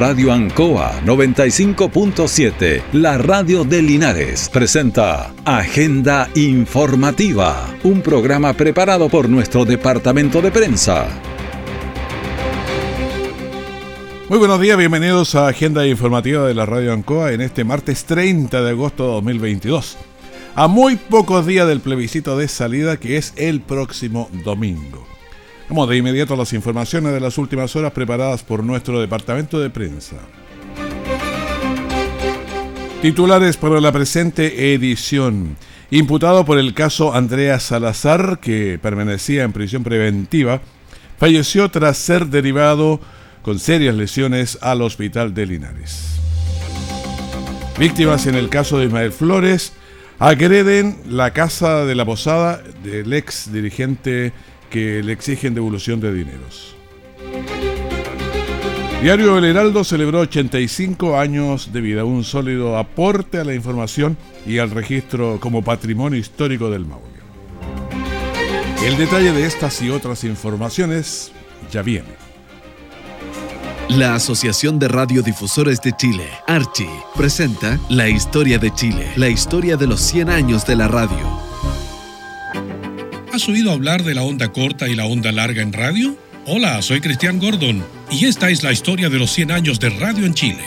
Radio Ancoa 95.7, la radio de Linares, presenta Agenda Informativa, un programa preparado por nuestro departamento de prensa. Muy buenos días, bienvenidos a Agenda Informativa de la Radio Ancoa en este martes 30 de agosto de 2022. A muy pocos días del plebiscito de salida que es el próximo domingo. Vamos de inmediato a las informaciones de las últimas horas preparadas por nuestro departamento de prensa. Titulares para la presente edición. Imputado por el caso Andrea Salazar, que permanecía en prisión preventiva, falleció tras ser derivado con serias lesiones al hospital de Linares. Víctimas en el caso de Ismael Flores agreden la casa de la posada del ex dirigente que le exigen devolución de dineros. Diario El Heraldo celebró 85 años de vida, un sólido aporte a la información y al registro como patrimonio histórico del Maule. El detalle de estas y otras informaciones ya viene. La Asociación de Radiodifusores de Chile, Archi, presenta La Historia de Chile, la historia de los 100 años de la radio. ¿Has oído hablar de la onda corta y la onda larga en radio? Hola, soy Cristian Gordon y esta es la historia de los 100 años de radio en Chile.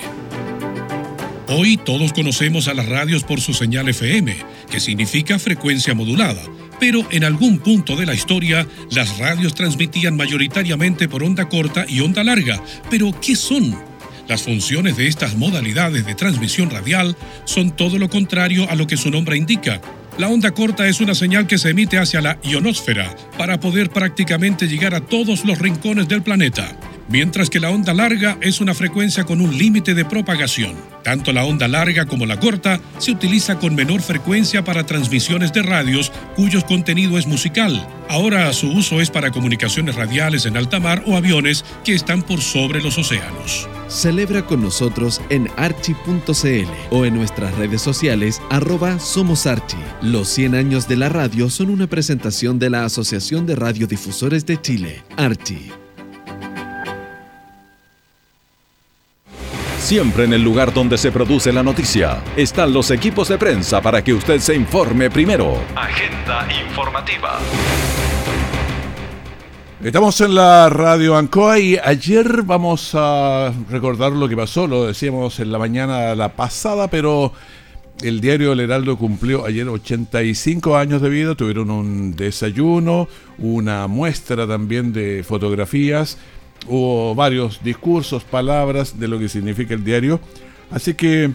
Hoy todos conocemos a las radios por su señal FM, que significa frecuencia modulada, pero en algún punto de la historia las radios transmitían mayoritariamente por onda corta y onda larga. Pero, ¿qué son? Las funciones de estas modalidades de transmisión radial son todo lo contrario a lo que su nombre indica la onda corta es una señal que se emite hacia la ionosfera para poder prácticamente llegar a todos los rincones del planeta mientras que la onda larga es una frecuencia con un límite de propagación. Tanto la onda larga como la corta se utiliza con menor frecuencia para transmisiones de radios cuyo contenido es musical. Ahora su uso es para comunicaciones radiales en alta mar o aviones que están por sobre los océanos. Celebra con nosotros en archi.cl o en nuestras redes sociales arroba somos archi. Los 100 años de la radio son una presentación de la Asociación de Radiodifusores de Chile, Archi. Siempre en el lugar donde se produce la noticia están los equipos de prensa para que usted se informe primero. Agenda informativa. Estamos en la radio Ancoa y ayer vamos a recordar lo que pasó, lo decíamos en la mañana la pasada, pero el diario El Heraldo cumplió ayer 85 años de vida, tuvieron un desayuno, una muestra también de fotografías hubo varios discursos, palabras de lo que significa el diario. Así que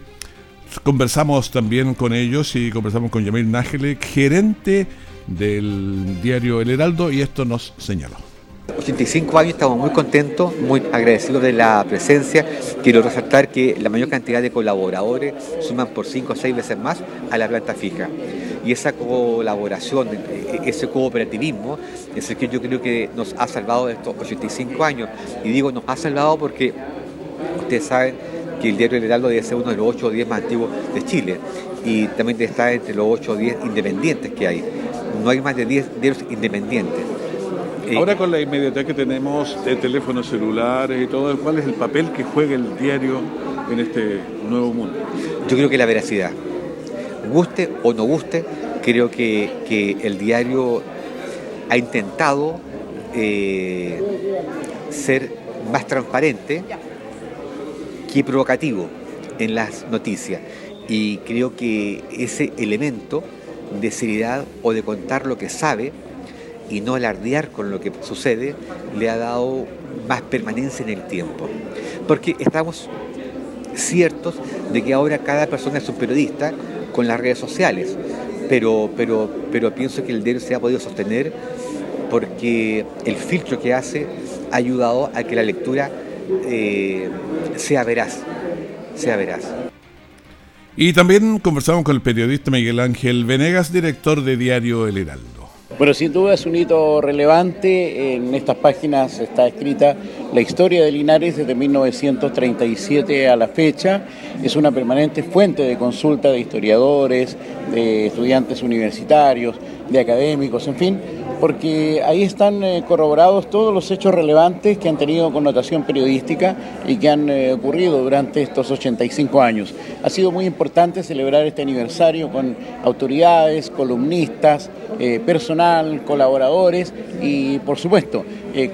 conversamos también con ellos y conversamos con Yamil Nájele, gerente del diario El Heraldo, y esto nos señaló. 85 años, estamos muy contentos, muy agradecidos de la presencia. Quiero resaltar que la mayor cantidad de colaboradores suman por 5 o 6 veces más a la planta fija. Y esa colaboración, e-, ese cooperativismo, es el que yo creo que nos ha salvado de estos 85 años. Y digo, nos ha salvado porque ustedes saben que el diario El Heraldo debe ser uno de los 8 o 10 más antiguos de Chile y también debe estar entre los 8 o 10 independientes que hay. No hay más de 10 diarios independientes. Ahora con la inmediatez que tenemos de teléfonos celulares y todo, ¿cuál es el papel que juega el diario en este nuevo mundo? Yo creo que la veracidad. Guste o no guste, creo que, el diario ha intentado eh, ser más transparente que provocativo en las noticias. Y creo que ese elemento de seriedad o de contar lo que sabe y no alardear con lo que sucede, le ha dado más permanencia en el tiempo. Porque estamos ciertos de que ahora cada persona es un periodista con las redes sociales, pero, pero, pero pienso que el diario se ha podido sostener porque el filtro que hace ha ayudado a que la lectura eh, sea veraz, sea veraz. Y también conversamos con el periodista Miguel Ángel Venegas, director de Diario El Heraldo. Bueno, sin duda es un hito relevante. En estas páginas está escrita la historia de Linares desde 1937 a la fecha. Es una permanente fuente de consulta de historiadores, de estudiantes universitarios, de académicos, en fin, porque ahí están eh, corroborados todos los hechos relevantes que han tenido connotación periodística y que han eh, ocurrido durante estos 85 años. Ha sido muy importante celebrar este aniversario con autoridades, columnistas, eh, personal, colaboradores y por supuesto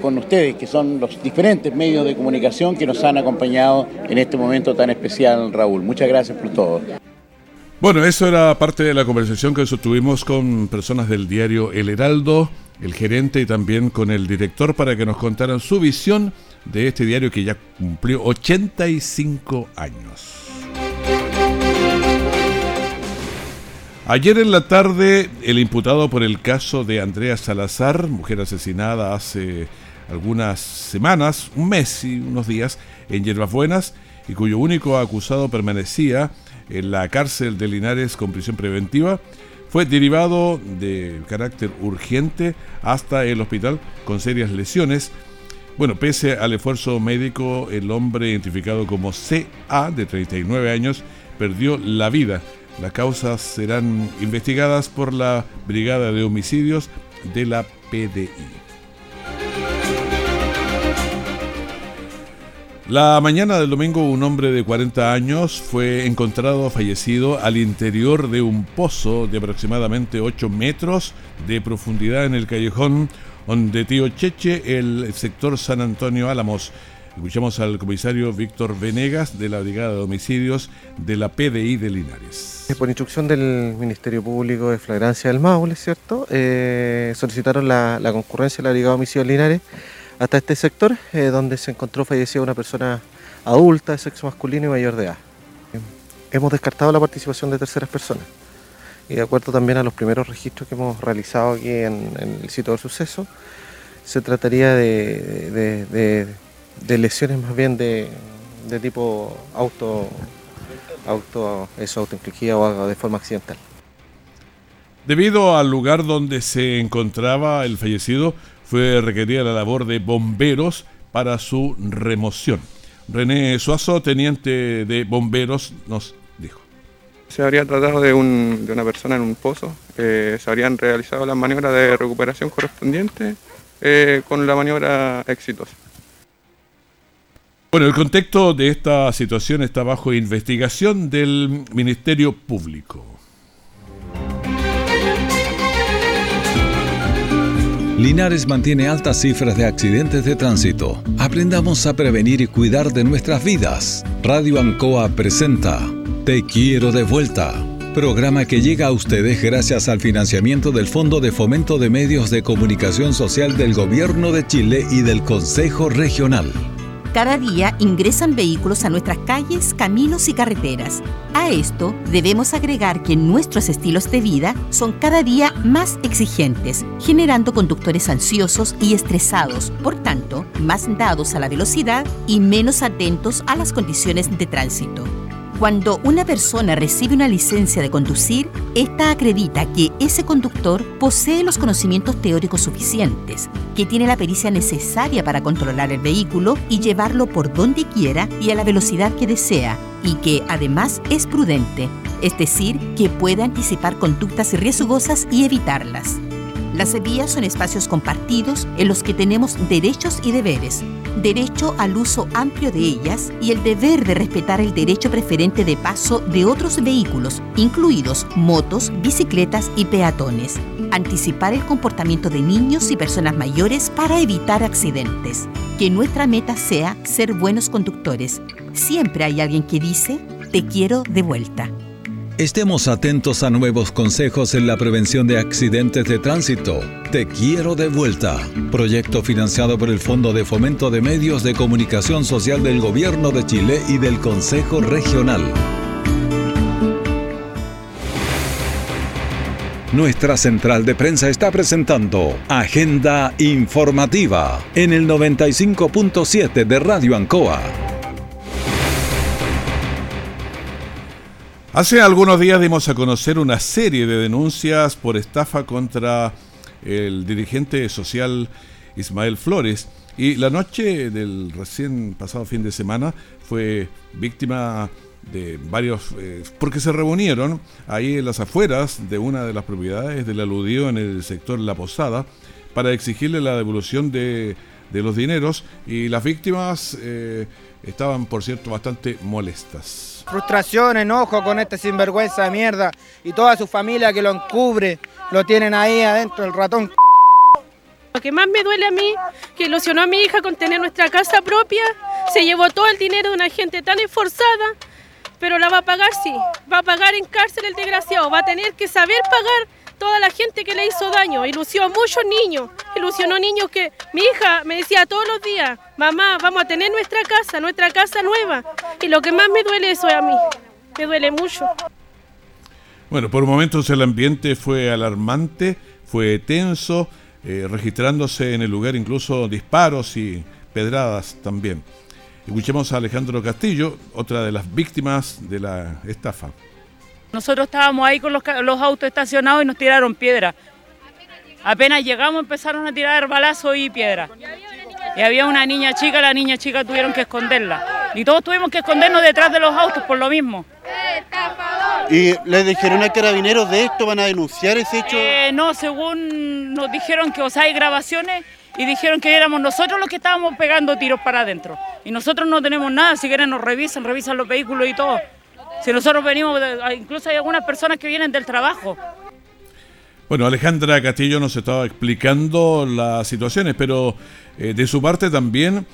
con ustedes que son los diferentes medios de comunicación que nos han acompañado en este momento tan especial, Raúl. Muchas gracias por todo. Bueno, eso era parte de la conversación que sostuvimos con personas del diario El Heraldo, el gerente y también con el director para que nos contaran su visión de este diario que ya cumplió 85 años. Ayer en la tarde, el imputado por el caso de Andrea Salazar, mujer asesinada hace algunas semanas, un mes y unos días, en Hierbas Buenas, y cuyo único acusado permanecía en la cárcel de Linares con prisión preventiva, fue derivado de carácter urgente hasta el hospital con serias lesiones. Bueno, pese al esfuerzo médico, el hombre identificado como CA, de 39 años, perdió la vida. Las causas serán investigadas por la Brigada de Homicidios de la PDI. La mañana del domingo un hombre de 40 años fue encontrado fallecido al interior de un pozo de aproximadamente 8 metros de profundidad en el callejón donde Tío Cheche, el sector San Antonio Álamos. Escuchamos al comisario Víctor Venegas de la Brigada de Homicidios de la PDI de Linares. Por instrucción del Ministerio Público de Flagrancia del Maule, ¿cierto? Eh, solicitaron la, la concurrencia de la Brigada de Homicidios de Linares hasta este sector, eh, donde se encontró fallecida una persona adulta de sexo masculino y mayor de edad. Hemos descartado la participación de terceras personas y de acuerdo también a los primeros registros que hemos realizado aquí en, el sitio del suceso, se trataría de, lesiones más bien de, tipo auto, auto, eso, autoinfligida o de forma accidental. Debido al lugar donde se encontraba el fallecido, fue requerida la labor de bomberos para su remoción. René Suazo, teniente de bomberos, nos dijo. Se habría tratado de, una persona en un pozo, eh, se habrían realizado las maniobras de recuperación correspondientes eh, con la maniobra exitosa. Bueno, el contexto de esta situación está bajo investigación del Ministerio Público. Linares mantiene altas cifras de accidentes de tránsito. Aprendamos a prevenir y cuidar de nuestras vidas. Radio Ancoa presenta Te quiero de vuelta. Programa que llega a ustedes gracias al financiamiento del Fondo de Fomento de Medios de Comunicación Social del Gobierno de Chile y del Consejo Regional. Cada día ingresan vehículos a nuestras calles, caminos y carreteras. A esto debemos agregar que nuestros estilos de vida son cada día más exigentes, generando conductores ansiosos y estresados, por tanto, más dados a la velocidad y menos atentos a las condiciones de tránsito. Cuando una persona recibe una licencia de conducir, esta acredita que ese conductor posee los conocimientos teóricos suficientes, que tiene la pericia necesaria para controlar el vehículo y llevarlo por donde quiera y a la velocidad que desea, y que además es prudente, es decir, que puede anticipar conductas riesgosas y evitarlas. Las vías son espacios compartidos en los que tenemos derechos y deberes, derecho al uso amplio de ellas y el deber de respetar el derecho preferente de paso de otros vehículos, incluidos motos, bicicletas y peatones. Anticipar el comportamiento de niños y personas mayores para evitar accidentes. Que nuestra meta sea ser buenos conductores. Siempre hay alguien que dice, te quiero de vuelta. Estemos atentos a nuevos consejos en la prevención de accidentes de tránsito. Te quiero de vuelta. Proyecto financiado por el Fondo de Fomento de Medios de Comunicación Social del Gobierno de Chile y del Consejo Regional. Nuestra central de prensa está presentando Agenda Informativa en el 95.7 de Radio Ancoa. Hace algunos días dimos a conocer una serie de denuncias por estafa contra el dirigente social Ismael Flores y la noche del recién pasado fin de semana fue víctima de varios, eh, porque se reunieron ahí en las afueras de una de las propiedades del aludido en el sector La Posada, para exigirle la devolución de, los dineros y las víctimas eh, estaban, por cierto, bastante molestas. Frustración, enojo con este sinvergüenza de mierda y toda su familia que lo encubre, lo tienen ahí adentro, el ratón. Lo que más me duele a mí, que ilusionó a mi hija con tener nuestra casa propia, se llevó todo el dinero de una gente tan esforzada, pero la va a pagar, sí, va a pagar en cárcel el desgraciado, va a tener que saber pagar toda la gente que le hizo daño, ilusionó muchos niños, ilusionó niños que mi hija me decía todos los días, mamá, vamos a tener nuestra casa, nuestra casa nueva. Y lo que más me duele eso es a mí, me duele mucho. Bueno, por momentos el ambiente fue alarmante, fue tenso, eh, registrándose en el lugar incluso disparos y pedradas también. Escuchemos a Alejandro Castillo, otra de las víctimas de la estafa. Nosotros estábamos ahí con los, autos estacionados y nos tiraron piedra. Apenas llegamos empezaron a tirar balazos y piedra. Y había una niña chica, la niña chica tuvieron que esconderla. Y todos tuvimos que escondernos detrás de los autos por lo mismo. ¿Y les dijeron a carabineros de esto? ¿Van a denunciar ese hecho? Eh, no, según nos dijeron que o sea, hay grabaciones y dijeron que éramos nosotros los que estábamos pegando tiros para adentro. Y nosotros no tenemos nada, si quieren nos revisan, revisan los vehículos y todo. Si nosotros venimos, incluso hay algunas personas que vienen del trabajo. Bueno, Alejandra Castillo nos estaba explicando las situaciones, pero eh, de su parte también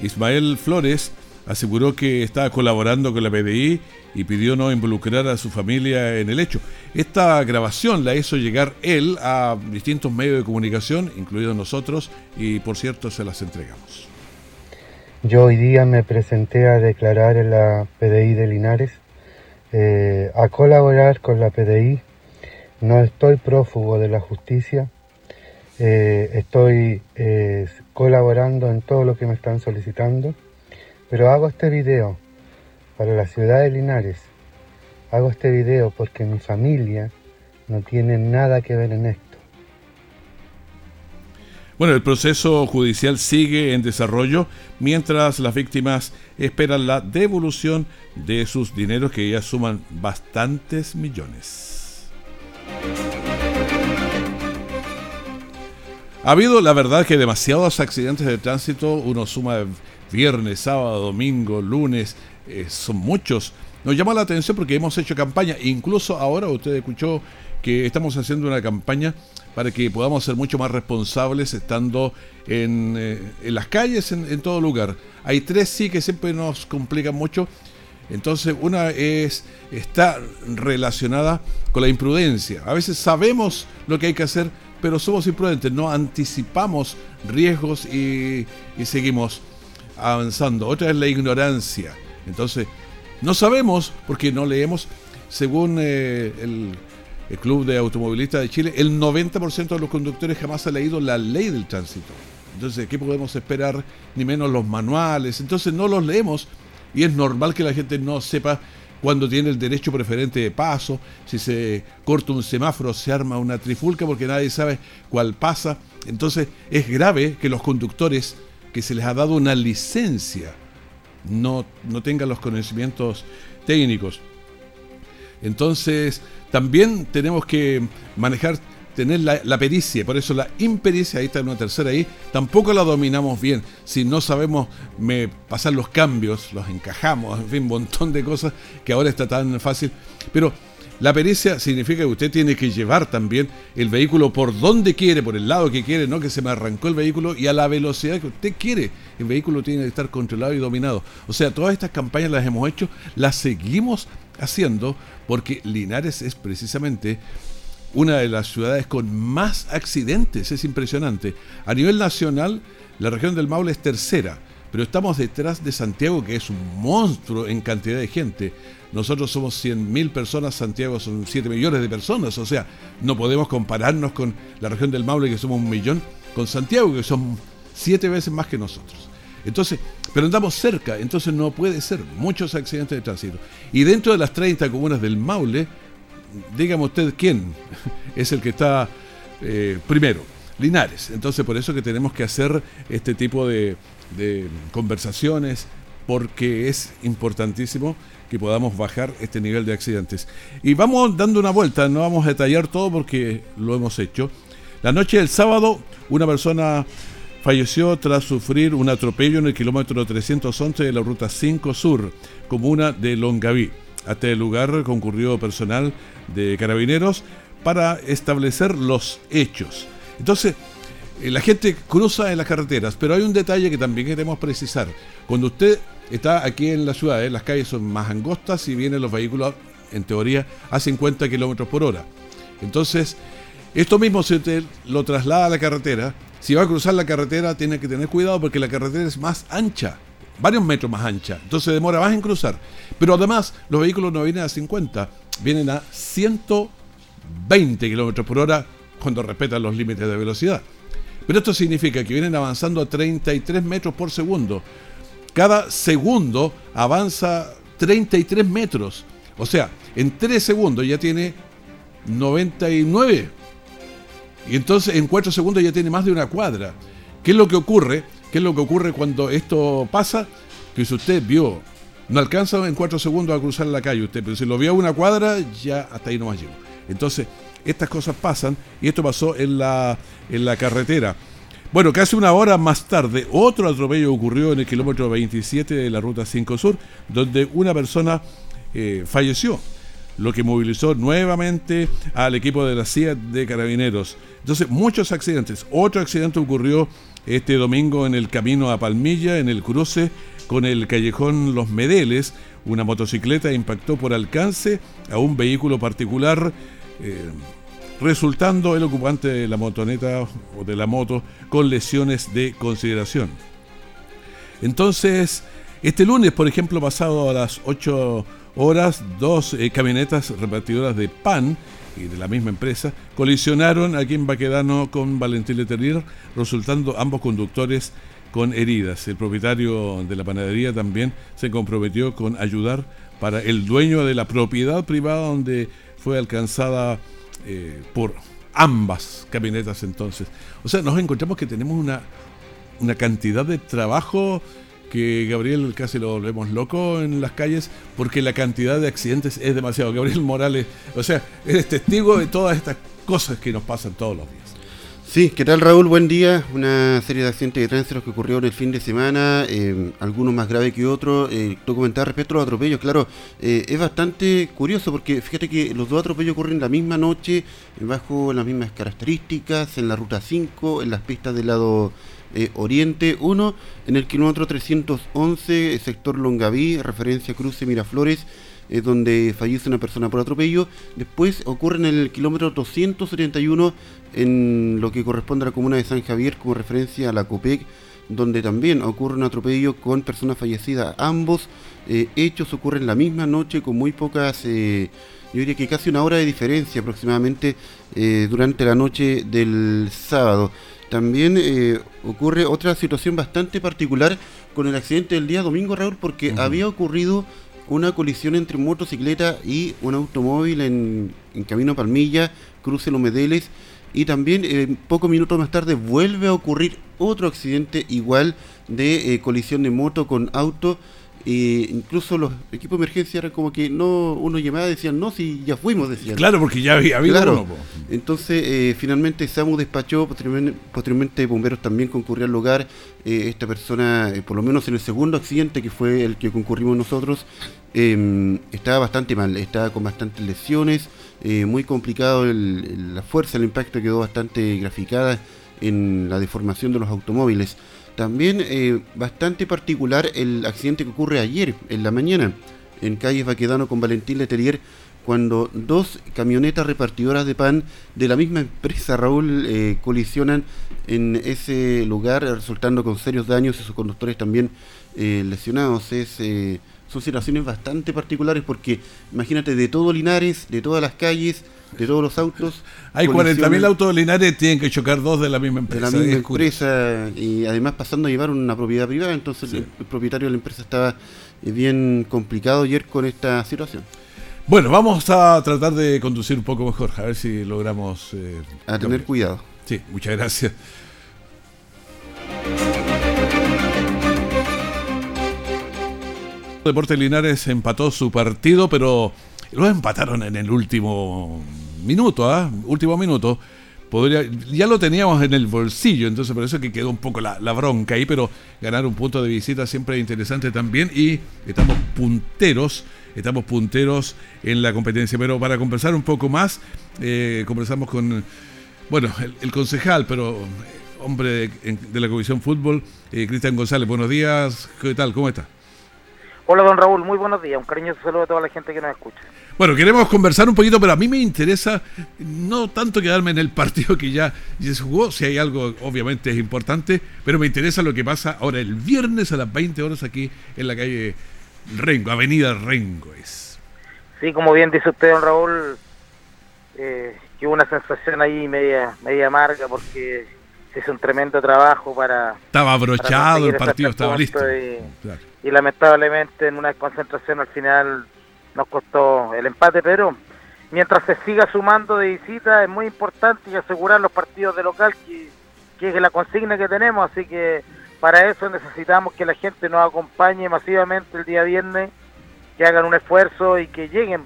Ismael Flores aseguró que estaba colaborando con la PDI y pidió no involucrar a su familia en el hecho. Esta grabación la hizo llegar él a distintos medios de comunicación, incluidos nosotros, y por cierto se las entregamos. Yo hoy día me presenté a declarar en la PDI de Linares, eh, a colaborar con la PDI. No estoy prófugo de la justicia, eh, estoy eh, colaborando en todo lo que me están solicitando pero hago este video para la ciudad de Linares. Hago este video porque mi familia no tiene nada que ver en esto. Bueno, el proceso judicial sigue en desarrollo mientras las víctimas esperan la devolución de sus dineros que ya suman bastantes millones. Ha habido, la verdad, que demasiados accidentes de tránsito. Uno suma viernes, sábado, domingo, lunes, eh, son muchos. Nos llama la atención porque hemos hecho campaña, incluso ahora usted escuchó que estamos haciendo una campaña para que podamos ser mucho más responsables estando en, eh, las calles, en, todo lugar. Hay tres sí que siempre nos complican mucho. Entonces, una es está relacionada con la imprudencia. A veces sabemos lo que hay que hacer, pero somos imprudentes, no anticipamos riesgos y, y seguimos avanzando. Otra es la ignorancia. Entonces, no sabemos, porque no leemos, según eh, el, Club de Automovilistas de Chile, el 90% de los conductores jamás ha leído la ley del tránsito. Entonces, ¿qué podemos esperar? Ni menos los manuales. Entonces, no los leemos y es normal que la gente no sepa cuándo tiene el derecho preferente de paso, si se corta un semáforo se arma una trifulca porque nadie sabe cuál pasa. Entonces es grave que los conductores que se les ha dado una licencia no, no tengan los conocimientos técnicos. Entonces, también tenemos que manejar, tener la, pericia, por eso la impericia, ahí está una tercera ahí, tampoco la dominamos bien. Si no sabemos pasar los cambios, los encajamos, en fin, un montón de cosas que ahora está tan fácil. Pero la pericia significa que usted tiene que llevar también el vehículo por donde quiere, por el lado que quiere, no que se me arrancó el vehículo y a la velocidad que usted quiere. El vehículo tiene que estar controlado y dominado. O sea, todas estas campañas las hemos hecho, las seguimos haciendo porque Linares es precisamente una de las ciudades con más accidentes, es impresionante. A nivel nacional, la región del Maule es tercera, pero estamos detrás de Santiago, que es un monstruo en cantidad de gente. Nosotros somos 100.000 personas, Santiago son 7 millones de personas, o sea, no podemos compararnos con la región del Maule, que somos un millón, con Santiago, que son 7 veces más que nosotros. Entonces, pero andamos cerca, entonces no puede ser muchos accidentes de tránsito. Y dentro de las 30 comunas del Maule, dígame usted quién es el que está eh, primero. Linares. Entonces por eso que tenemos que hacer este tipo de conversaciones, porque es importantísimo que podamos bajar este nivel de accidentes. Y vamos dando una vuelta, no vamos a detallar todo porque lo hemos hecho. La noche del sábado, una persona falleció tras sufrir un atropello en el kilómetro 311 de la ruta 5 Sur, comuna de Longaví. Hasta el lugar concurrió personal de carabineros para establecer los hechos. Entonces, eh, la gente cruza en las carreteras, pero hay un detalle que también queremos precisar. Cuando usted está aquí en la ciudad, las calles son más angostas y vienen los vehículos, en teoría, a 50 kilómetros por hora. Entonces, esto mismo si usted lo traslada a la carretera, si va a cruzar la carretera tiene que tener cuidado porque la carretera es más ancha, varios metros más ancha, entonces demora más en cruzar. Pero además, los vehículos no vienen a 50, vienen a 120 kilómetros por hora cuando respetan los límites de velocidad. Pero esto significa que vienen avanzando a 33 metros por segundo. Cada segundo avanza 33 metros. O sea, en 3 segundos ya tiene 99. Y entonces en 4 segundos ya tiene más de una cuadra. ¿Qué es lo que ocurre? ¿Qué es lo que ocurre cuando esto pasa? Que si usted vio, no alcanza en 4 segundos a cruzar la calle usted, pero si lo vio a una cuadra, ya hasta ahí no más llegó. Entonces, estas cosas pasan y esto pasó en la, en la carretera. Bueno, casi una hora más tarde, otro atropello ocurrió en el kilómetro 27 de la ruta 5 Sur, donde una persona eh, falleció, lo que movilizó nuevamente al equipo de la CIA de Carabineros. Entonces, muchos accidentes. Otro accidente ocurrió este domingo en el camino a Palmilla, en el cruce con el callejón Los Medeles. Una motocicleta impactó por alcance a un vehículo particular eh, resultando el ocupante de la motoneta o de la moto con lesiones de consideración. Entonces, este lunes, por ejemplo, pasado a las 8 horas, dos eh, camionetas repartidoras de pan y de la misma empresa colisionaron aquí en Baquedano con Valentín Letelier, resultando ambos conductores con heridas. El propietario de la panadería también se comprometió con ayudar para el dueño de la propiedad privada donde fue alcanzada eh, por ambas camionetas entonces. O sea, nos encontramos que tenemos una, una cantidad de trabajo que Gabriel casi lo volvemos loco en las calles porque la cantidad de accidentes es demasiado. Gabriel Morales, o sea, es testigo de todas estas cosas que nos pasan todos los días. Sí, ¿qué tal Raúl? Buen día. Una serie de accidentes de tránsito que ocurrió en el fin de semana, eh, algunos más graves que otros. Eh, tú comentabas respecto a los atropellos, claro, eh, es bastante curioso porque fíjate que los dos atropellos ocurren la misma noche, bajo las mismas características, en la ruta 5, en las pistas del lado oriente. Uno, en el kilómetro 311, sector Longaví, referencia cruce Miraflores es donde fallece una persona por atropello. Después ocurre en el kilómetro 271 en lo que corresponde a la comuna de San Javier como referencia a la COPEC, donde también ocurre un atropello con personas fallecidas. Ambos eh, hechos ocurren la misma noche con muy pocas, eh, yo diría que casi una hora de diferencia aproximadamente eh, durante la noche del sábado. También ocurre otra situación bastante particular con el accidente del día domingo, Raúl, porque había ocurrido una colisión entre motocicleta y un automóvil en, camino a Palmilla, cruce Los Medeles, y también eh, pocos minutos más tarde vuelve a ocurrir otro accidente igual de eh, colisión de moto con auto incluso los equipos de emergencia eran como que no, uno llamaba y decían, no, si ya fuimos, decían. Claro, porque ya había habido claro. Entonces, eh, finalmente SAMU despachó, posteriormente, posteriormente, bomberos también concurrió al lugar. Eh, esta persona, eh, por lo menos en el segundo accidente, que fue el que concurrimos nosotros, em, estaba bastante mal, estaba con bastantes lesiones, muy complicado la fuerza, el impacto quedó bastante graficada en la deformación de los automóviles. También eh, bastante particular el accidente que ocurre ayer en la mañana en calle Baquedano con Valentín Letelier cuando dos camionetas repartidoras de pan de la misma empresa Raúl eh, colisionan en ese lugar resultando con serios daños y sus conductores también eh, lesionados. Es, son situaciones bastante particulares porque imagínate de todo Linares, de todas las calles, de todos los autos. Hay 40.000 autos de Linares, tienen que chocar dos de la misma empresa. De la misma empresa y además pasando a llevar una propiedad privada, entonces el, propietario de la empresa estaba eh, bien complicado ayer con esta situación. Bueno, vamos a tratar de conducir un poco mejor, a ver si logramos... Eh, a tener cuidado. Sí, muchas gracias. Deportes Linares empató su partido, pero lo empataron en el último minuto, ¿ah? último minuto, podría, ya lo teníamos en el bolsillo, entonces por eso que quedó un poco la, bronca ahí, pero ganar un punto de visita siempre es interesante también y estamos punteros, estamos punteros en la competencia. Pero para conversar un poco más, eh, conversamos con, bueno, el, concejal, pero hombre de, de la Comisión Fútbol, eh, Cristian González. Buenos días, ¿qué tal? ¿Cómo está? Hola, don Raúl, muy buenos días. Un cariñoso saludo a toda la gente que nos escucha. Bueno, queremos conversar un poquito, pero a mí me interesa no tanto quedarme en el partido que ya, ya se jugó, si hay algo obviamente es importante, pero me interesa lo que pasa ahora el viernes a las 20 horas aquí en la calle Rengo, Avenida Rengo es. Sí, como bien dice usted, don Raúl, eh, que hubo una sensación ahí media, media amarga porque se hizo un tremendo trabajo para... Estaba abrochado, el partido estaba listo. Y, claro. Y lamentablemente en una concentración al final nos costó el empate, pero mientras se siga sumando de visita es muy importante y asegurar los partidos de local, que, que es la consigna que tenemos, así que para eso necesitamos que la gente nos acompañe masivamente el día viernes, que hagan un esfuerzo y que lleguen.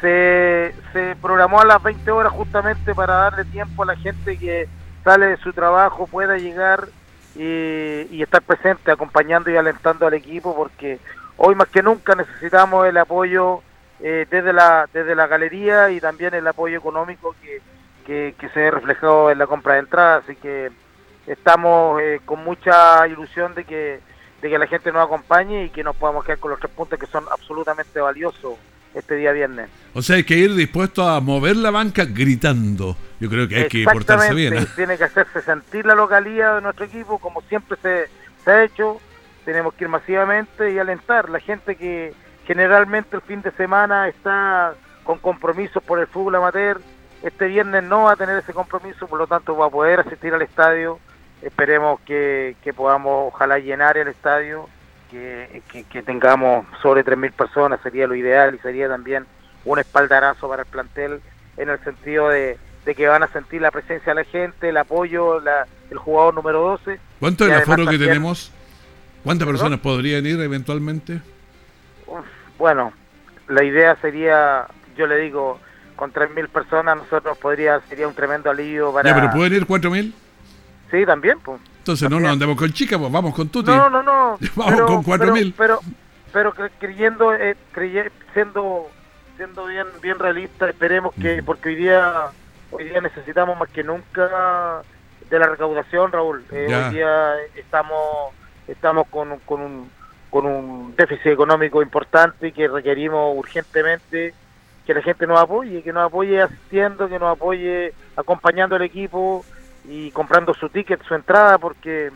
Se, se programó a las 20 horas justamente para darle tiempo a la gente que sale de su trabajo pueda llegar y, y estar presente acompañando y alentando al equipo porque hoy más que nunca necesitamos el apoyo eh, desde la desde la galería y también el apoyo económico que, que, que se ve reflejado en la compra de entradas. Así que estamos eh, con mucha ilusión de que de que la gente nos acompañe y que nos podamos quedar con los tres puntos que son absolutamente valiosos este día viernes. O sea, hay que ir dispuesto a mover la banca gritando. Yo creo que hay que portarse bien. ¿eh? Tiene que hacerse sentir la localidad de nuestro equipo, como siempre se, se ha hecho. Tenemos que ir masivamente y alentar. La gente que generalmente el fin de semana está con compromisos por el fútbol amateur, este viernes no va a tener ese compromiso, por lo tanto va a poder asistir al estadio. Esperemos que, que podamos, ojalá, llenar el estadio que, que, que, tengamos sobre 3.000 personas, sería lo ideal y sería también un espaldarazo para el plantel en el sentido de, de que van a sentir la presencia de la gente, el apoyo, la, el jugador número 12. ¿Cuánto es el aforo que tenemos? ¿Cuántas personas podrían ir eventualmente? Uf, bueno, la idea sería, yo le digo, con 3.000 personas nosotros podría sería un tremendo alivio para... Ya, pero ¿pueden ir 4.000? Sí, también, pues. Entonces no nos andemos con chicas, pues vamos con Tuti. No, no, no. vamos pero, con cuatro pero, mil. Pero, pero, creyendo, eh, crey siendo, siendo bien, bien realista, esperemos que, porque hoy día, hoy día necesitamos más que nunca de la recaudación, Raúl. Eh, hoy día estamos, estamos con, con un, con un déficit económico importante y que requerimos urgentemente que la gente nos apoye, que nos apoye asistiendo, que nos apoye acompañando al equipo y comprando su ticket, su entrada, porque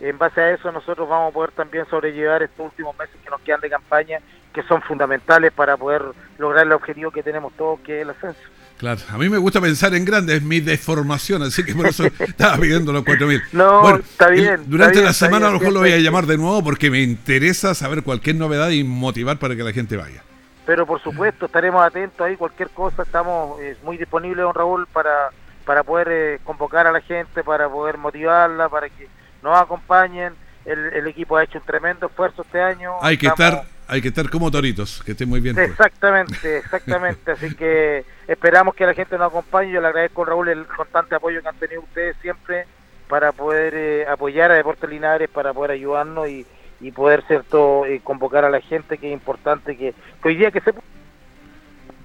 en base a eso nosotros vamos a poder también sobrellevar estos últimos meses que nos quedan de campaña, que son fundamentales para poder lograr el objetivo que tenemos todos, que es el ascenso. Claro, a mí me gusta pensar en grande, es mi deformación, así que por eso estaba pidiendo los 4.000. No, bueno, está bien. Durante está la semana bien, a lo mejor lo voy a llamar de nuevo porque me interesa saber cualquier novedad y motivar para que la gente vaya. Pero por supuesto, estaremos atentos ahí, cualquier cosa, estamos eh, muy disponibles, don Raúl, para para poder eh, convocar a la gente, para poder motivarla, para que nos acompañen. El, el, equipo ha hecho un tremendo esfuerzo este año. Hay que Estamos... estar, hay que estar como toritos, que esté muy bien. Exactamente, exactamente. Así que esperamos que la gente nos acompañe. Yo le agradezco Raúl el constante apoyo que han tenido ustedes siempre para poder eh, apoyar a Deportes Linares, para poder ayudarnos y, y poder cierto eh, convocar a la gente, que es importante que, que hoy día que se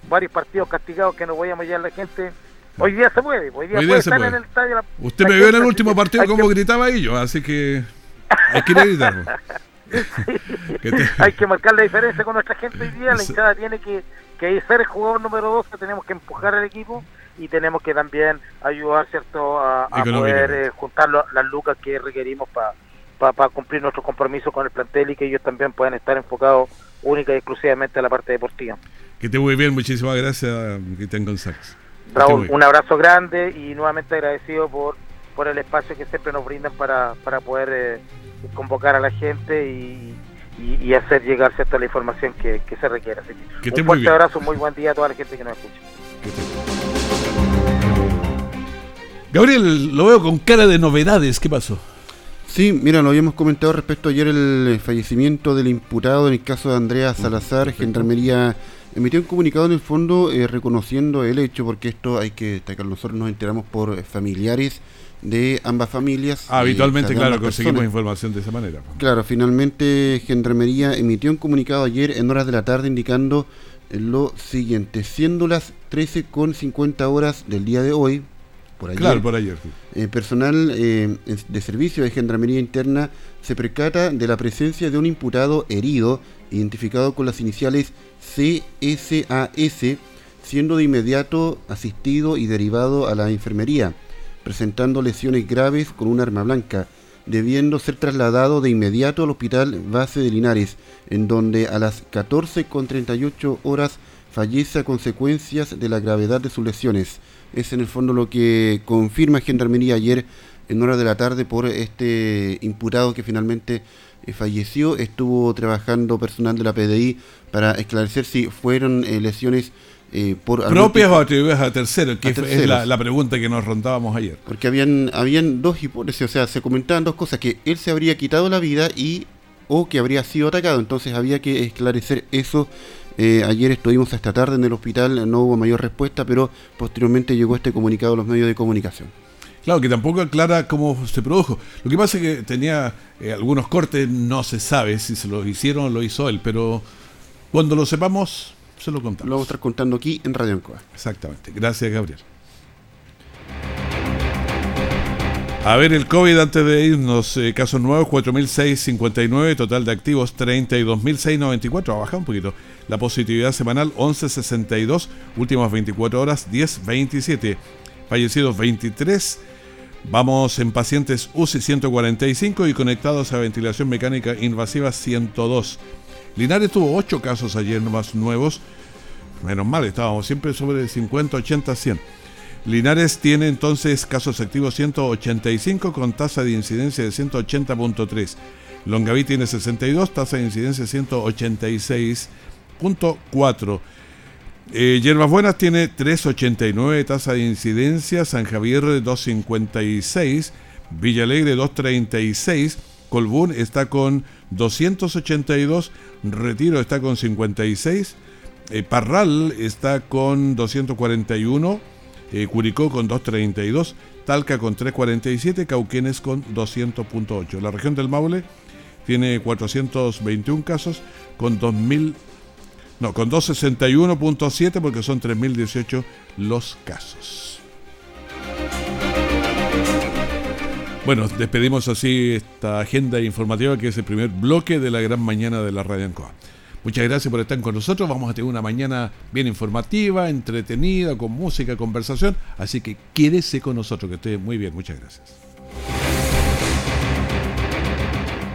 varios partidos castigados que no voy a a la gente Hoy día se puede, hoy día, hoy día puede se estar puede. en el estadio. La, Usted me vio en el último partido como que... gritaba yo, así que hay que sí. te... Hay que marcar la diferencia con nuestra gente hoy día. La hinchada tiene que, que ser el jugador número 12, tenemos que empujar al equipo y tenemos que también ayudar cierto a, a poder eh, juntar lo, las lucas que requerimos para pa, pa cumplir nuestros compromisos con el plantel y que ellos también puedan estar enfocados única y exclusivamente a la parte deportiva. Que te muy bien, muchísimas gracias, Cristian González. Raúl, un abrazo grande y nuevamente agradecido por, por el espacio que siempre nos brindan para, para poder eh, convocar a la gente y, y, y, hacer llegar cierta la información que, que se requiera. Así que que un fuerte abrazo, muy buen día a toda la gente que nos escucha. Gabriel, lo veo con cara de novedades, ¿qué pasó? Sí, mira, lo habíamos comentado respecto ayer el fallecimiento del imputado en el caso de Andrea Salazar, Gendarmería emitió un comunicado en el fondo eh, reconociendo el hecho, porque esto hay que destacar, nosotros nos enteramos por familiares de ambas familias. Ah, habitualmente, claro, conseguimos información de esa manera. Claro, finalmente Gendarmería emitió un comunicado ayer en horas de la tarde indicando lo siguiente, siendo las 13 con 50 horas del día de hoy, por ayer, claro, por ayer eh, personal eh, de servicio de Gendarmería Interna se percata de la presencia de un imputado herido, identificado con las iniciales CSAS, siendo de inmediato asistido y derivado a la enfermería presentando lesiones graves con un arma blanca, debiendo ser trasladado de inmediato al hospital base de Linares, en donde a las 14.38 horas fallece a consecuencias de la gravedad de sus lesiones. Es en el fondo lo que confirma Gendarmería ayer en hora de la tarde por este imputado que finalmente eh, falleció. Estuvo trabajando personal de la PDI para esclarecer si fueron eh, lesiones eh, ¿Propias o atribuidas a terceros? Que es la, pregunta que nos rondábamos ayer. Porque habían, habían dos hipótesis, o sea, se comentaban dos cosas, que él se habría quitado la vida y o que habría sido atacado, entonces había que esclarecer eso. Eh, ayer estuvimos esta tarde en el hospital, no hubo mayor respuesta, pero posteriormente llegó este comunicado a los medios de comunicación. Claro, que tampoco aclara cómo se produjo. Lo que pasa es que tenía eh, algunos cortes, no se sabe si se los hicieron o lo hizo él, pero cuando lo sepamos, se lo contamos. Lo vamos a estar contando aquí en Radio Ancoa. Exactamente. Gracias, Gabriel. A ver, el COVID antes de irnos, eh, casos nuevos 4.659, total de activos 32.694, ha bajado un poquito. La positividad semanal 11.62, últimas 24 horas 10.27, fallecidos 23. Vamos en pacientes UCI 145 y conectados a ventilación mecánica invasiva 102. Linares tuvo 8 casos ayer más nuevos. Menos mal, estábamos siempre sobre 50, 80, 100. Linares tiene entonces casos activos 185 con tasa de incidencia de 180.3. Longaví tiene 62, tasa de incidencia 186.4. Eh, Yerbas Buenas tiene 389, tasa de incidencia. San Javier 256. Villalegre 236. Colbún está con 282, Retiro está con 56, eh, Parral está con 241, eh, Curicó con 232, Talca con 347, Cauquenes con 200.8. La región del Maule tiene 421 casos con 2000 no, con 261.7 porque son 3018 los casos. Bueno, despedimos así esta agenda informativa que es el primer bloque de la gran mañana de la Radio Ancoa. Muchas gracias por estar con nosotros. Vamos a tener una mañana bien informativa, entretenida, con música, conversación. Así que quédese con nosotros, que esté muy bien. Muchas gracias.